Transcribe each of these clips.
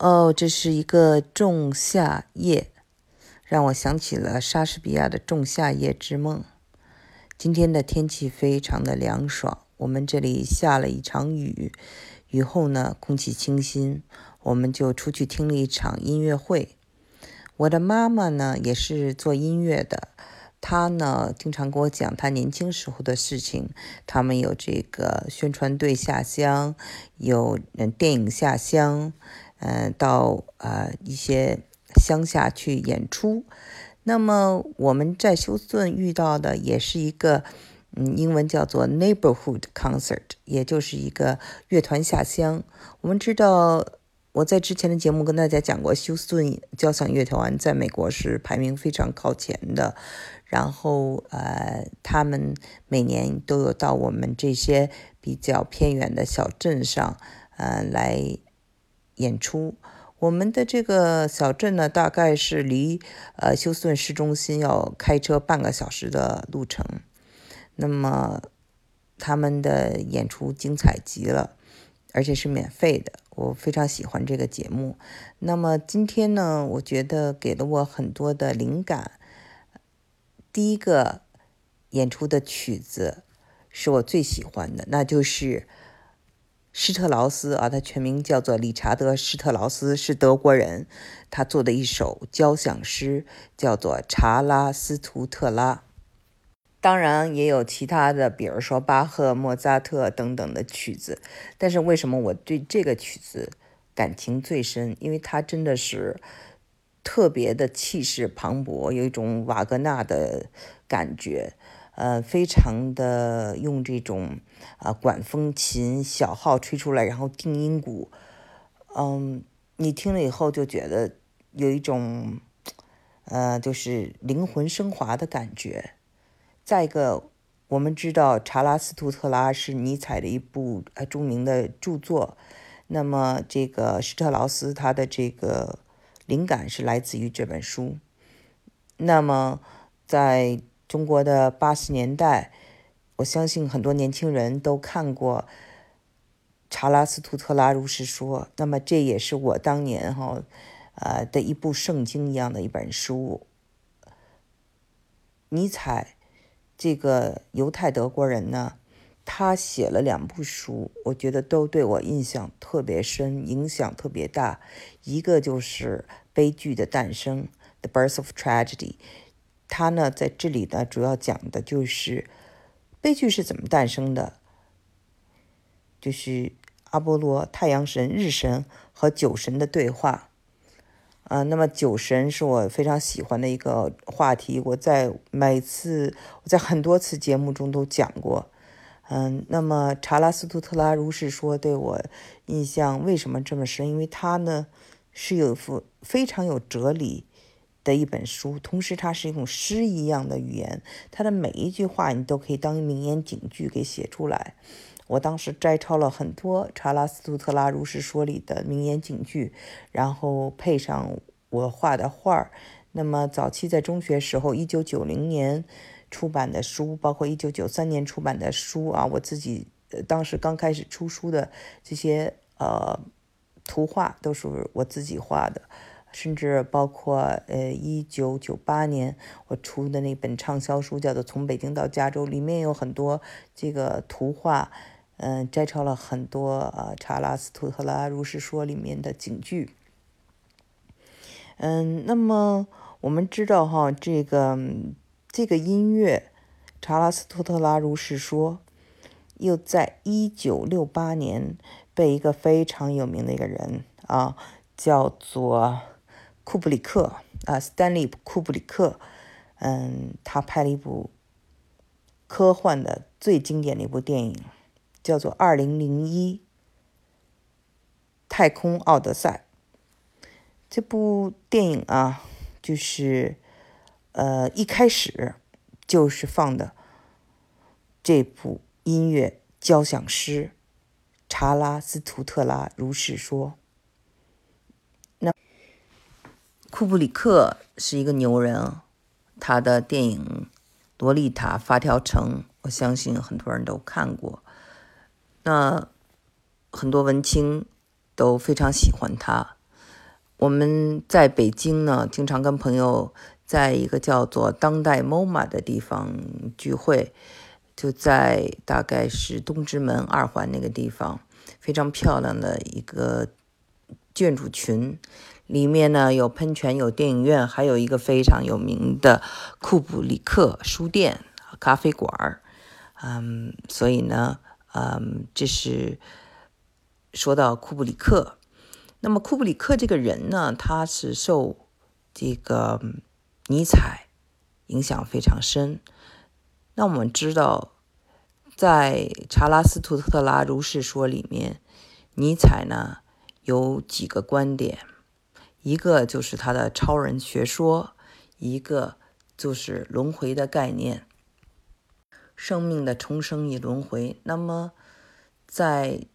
哦，这是一个仲夏夜，让我想起了莎士比亚的《仲夏夜之梦》。今天的天气非常的凉爽，我们这里下了一场雨，雨后呢，空气清新，我们就出去听了一场音乐会。我的妈妈呢，也是做音乐的。他呢，经常跟我讲他年轻时候的事情。他们有这个宣传队下乡，有嗯电影下乡，呃，到呃一些乡下去演出。那么我们在休斯顿遇到的也是一个，嗯，英文叫做 neighborhood concert，也就是一个乐团下乡。我们知道。我在之前的节目跟大家讲过，休斯顿交响乐团在美国是排名非常靠前的。然后，呃，他们每年都有到我们这些比较偏远的小镇上，呃，来演出。我们的这个小镇呢，大概是离呃休斯顿市中心要开车半个小时的路程。那么，他们的演出精彩极了。而且是免费的，我非常喜欢这个节目。那么今天呢，我觉得给了我很多的灵感。第一个演出的曲子是我最喜欢的，那就是施特劳斯啊，他全名叫做理查德·施特劳斯，是德国人，他做的一首交响诗，叫做《查拉斯图特拉》。当然也有其他的，比如说巴赫、莫扎特等等的曲子，但是为什么我对这个曲子感情最深？因为它真的是特别的气势磅礴，有一种瓦格纳的感觉，呃，非常的用这种啊管风琴、小号吹出来，然后定音鼓，嗯，你听了以后就觉得有一种呃，就是灵魂升华的感觉。再一个，我们知道《查拉斯图特拉》是尼采的一部呃著名的著作。那么，这个施特劳斯他的这个灵感是来自于这本书。那么，在中国的八十年代，我相信很多年轻人都看过《查拉斯图特拉如是说》。那么，这也是我当年哈呃的一部圣经一样的一本书。尼采。这个犹太德国人呢，他写了两部书，我觉得都对我印象特别深，影响特别大。一个就是《悲剧的诞生》（The Birth of Tragedy），他呢在这里呢主要讲的就是悲剧是怎么诞生的，就是阿波罗、太阳神、日神和酒神的对话。啊，那么酒神是我非常喜欢的一个话题，我在每次我在很多次节目中都讲过。嗯，那么查拉斯图特拉如是说对我印象为什么这么深？因为他呢是有副非常有哲理的一本书，同时它是一种诗一样的语言，它的每一句话你都可以当名言警句给写出来。我当时摘抄了很多《查拉斯图特拉如是说》里的名言警句，然后配上我画的画儿。那么早期在中学时候，一九九零年出版的书，包括一九九三年出版的书啊，我自己当时刚开始出书的这些呃图画都是我自己画的，甚至包括呃一九九八年我出的那本畅销书叫做《从北京到加州》，里面有很多这个图画。嗯，摘抄了很多啊，《查拉斯图特拉如是说》里面的警句。嗯，那么我们知道哈，这个这个音乐《查拉斯图特拉如是说》又在一九六八年被一个非常有名的一个人啊，叫做库布里克啊，斯坦利·库布里克，嗯，他拍了一部科幻的最经典的一部电影。叫做《二零零一太空奥德赛》这部电影啊，就是呃一开始就是放的这部音乐交响诗《查拉斯图特拉如是说》。那库布里克是一个牛人，他的电影《洛丽塔发条城》，我相信很多人都看过。那很多文青都非常喜欢他，我们在北京呢，经常跟朋友在一个叫做当代 MoMA 的地方聚会，就在大概是东直门二环那个地方，非常漂亮的一个建筑群，里面呢有喷泉、有电影院，还有一个非常有名的库布里克书店、咖啡馆儿。嗯，所以呢，嗯，这是说到库布里克。那么库布里克这个人呢，他是受这个尼采影响非常深。那我们知道，在《查拉斯图特拉如是说》里面，尼采呢有几个观点，一个就是他的超人学说，一个就是轮回的概念。生命的重生与轮回。那么，在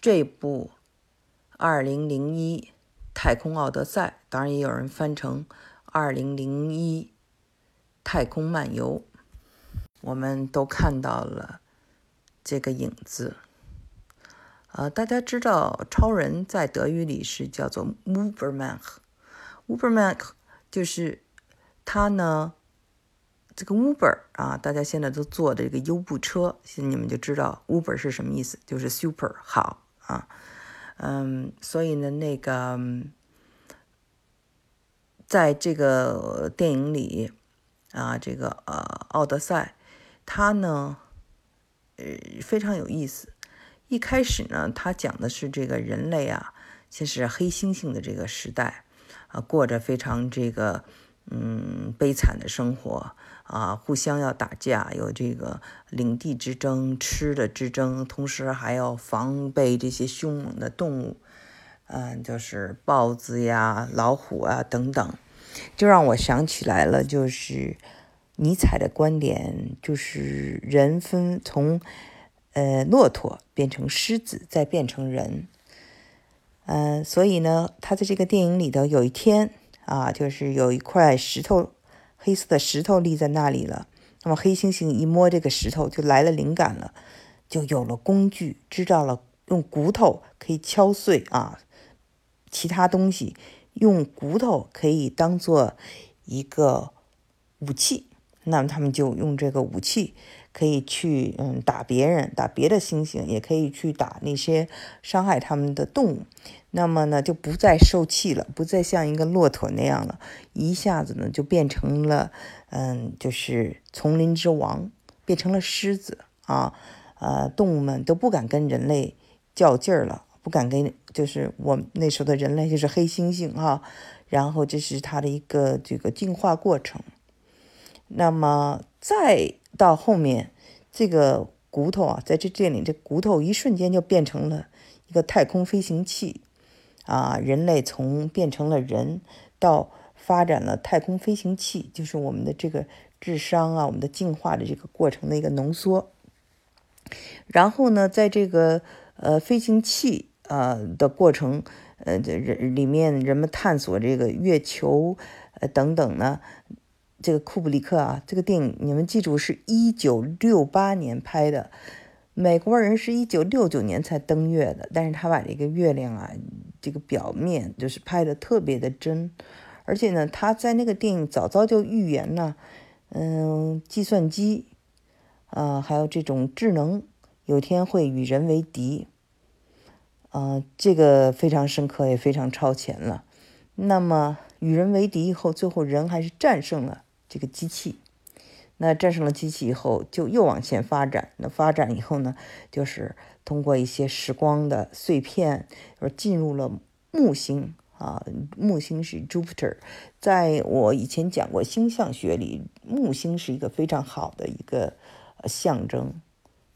这部《二零零一太空奥德赛》，当然也有人翻成《二零零一太空漫游》，我们都看到了这个影子。呃，大家知道，超人在德语里是叫做 “Uberman”，Uberman 就是他呢。这个 Uber 啊，大家现在都坐的这个优步车，你们就知道 Uber 是什么意思，就是 super 好啊，嗯，所以呢，那个在这个电影里啊，这个呃奥德赛，它呢，呃非常有意思。一开始呢，他讲的是这个人类啊，先是黑猩猩的这个时代啊，过着非常这个嗯悲惨的生活。啊，互相要打架，有这个领地之争、吃的之争，同时还要防备这些凶猛的动物，嗯，就是豹子呀、老虎啊等等，就让我想起来了，就是尼采的观点，就是人分从呃骆驼变成狮子，再变成人，嗯，所以呢，他在这个电影里头有一天啊，就是有一块石头。黑色的石头立在那里了，那么黑猩猩一摸这个石头，就来了灵感了，就有了工具，知道了用骨头可以敲碎啊其他东西，用骨头可以当做一个武器，那么他们就用这个武器可以去嗯打别人，打别的猩猩，也可以去打那些伤害他们的动物。那么呢，就不再受气了，不再像一个骆驼那样了，一下子呢就变成了，嗯，就是丛林之王，变成了狮子啊，呃，动物们都不敢跟人类较劲儿了，不敢跟，就是我那时候的人类就是黑猩猩哈，然后这是它的一个这个进化过程。那么再到后面，这个骨头啊，在这这里，这骨头一瞬间就变成了一个太空飞行器。啊，人类从变成了人，到发展了太空飞行器，就是我们的这个智商啊，我们的进化的这个过程的一个浓缩。然后呢，在这个呃飞行器啊的过程，呃，人里面人们探索这个月球呃等等呢，这个库布里克啊，这个电影你们记住是一九六八年拍的。美国人是一九六九年才登月的，但是他把这个月亮啊，这个表面就是拍的特别的真，而且呢，他在那个电影早早就预言了，嗯，计算机，啊，还有这种智能，有天会与人为敌，啊，这个非常深刻，也非常超前了。那么与人为敌以后，最后人还是战胜了这个机器。那战胜了机器以后，就又往前发展。那发展以后呢，就是通过一些时光的碎片，而进入了木星啊。木星是 Jupiter，在我以前讲过星象学里，木星是一个非常好的一个象征，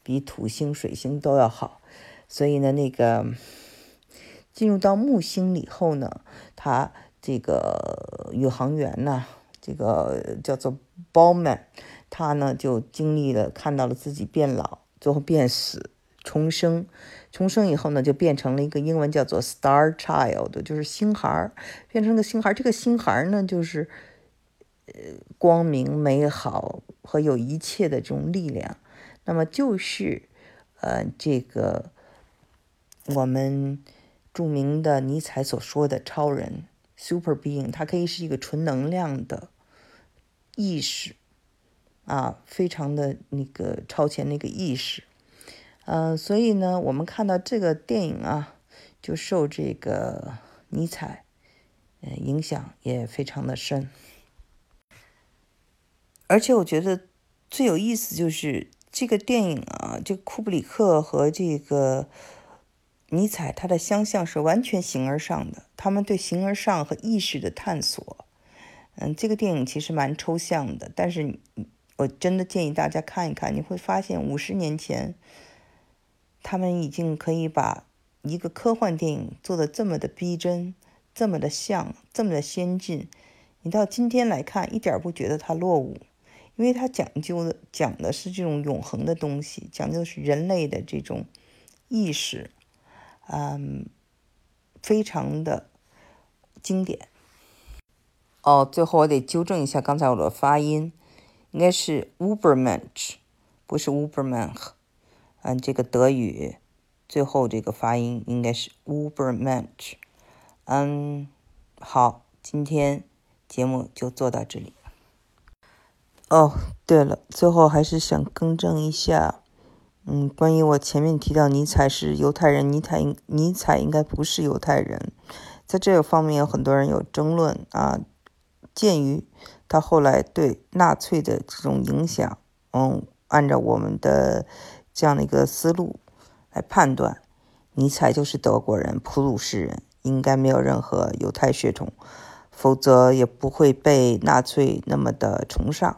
比土星、水星都要好。所以呢，那个进入到木星以后呢，它这个宇航员呢。这个叫做 Bowman，他呢就经历了，看到了自己变老，最后变死，重生，重生以后呢，就变成了一个英文叫做 Star Child，就是星孩儿，变成个星孩儿。这个星孩儿呢，就是呃光明、美好和有一切的这种力量。那么就是呃这个我们著名的尼采所说的超人 （super being），它可以是一个纯能量的意识啊，非常的那个超前那个意识。嗯，所以呢，我们看到这个电影啊，就受这个尼采嗯影响也非常的深。而且我觉得最有意思就是这个电影啊，这个库布里克和这个尼采他的相像是完全形而上的，他们对形而上和意识的探索。嗯，这个电影其实蛮抽象的，但是我真的建议大家看一看，你会发现五十年前他们已经可以把一个科幻电影做的这么的逼真，这么的像，这么的先进。你到今天来看，一点不觉得它落伍。因为它讲究的讲的是这种永恒的东西，讲究的是人类的这种意识，嗯，非常的经典。哦，最后我得纠正一下刚才我的发音，应该是 Ubermensch，不是 Ubermensch。嗯，这个德语最后这个发音应该是 Ubermensch。嗯，好，今天节目就做到这里。哦，对了，最后还是想更正一下，嗯，关于我前面提到尼采是犹太人，尼采尼采应该不是犹太人，在这个方面有很多人有争论啊。鉴于他后来对纳粹的这种影响，嗯，按照我们的这样的一个思路来判断，尼采就是德国人，普鲁士人，应该没有任何犹太血统，否则也不会被纳粹那么的崇尚。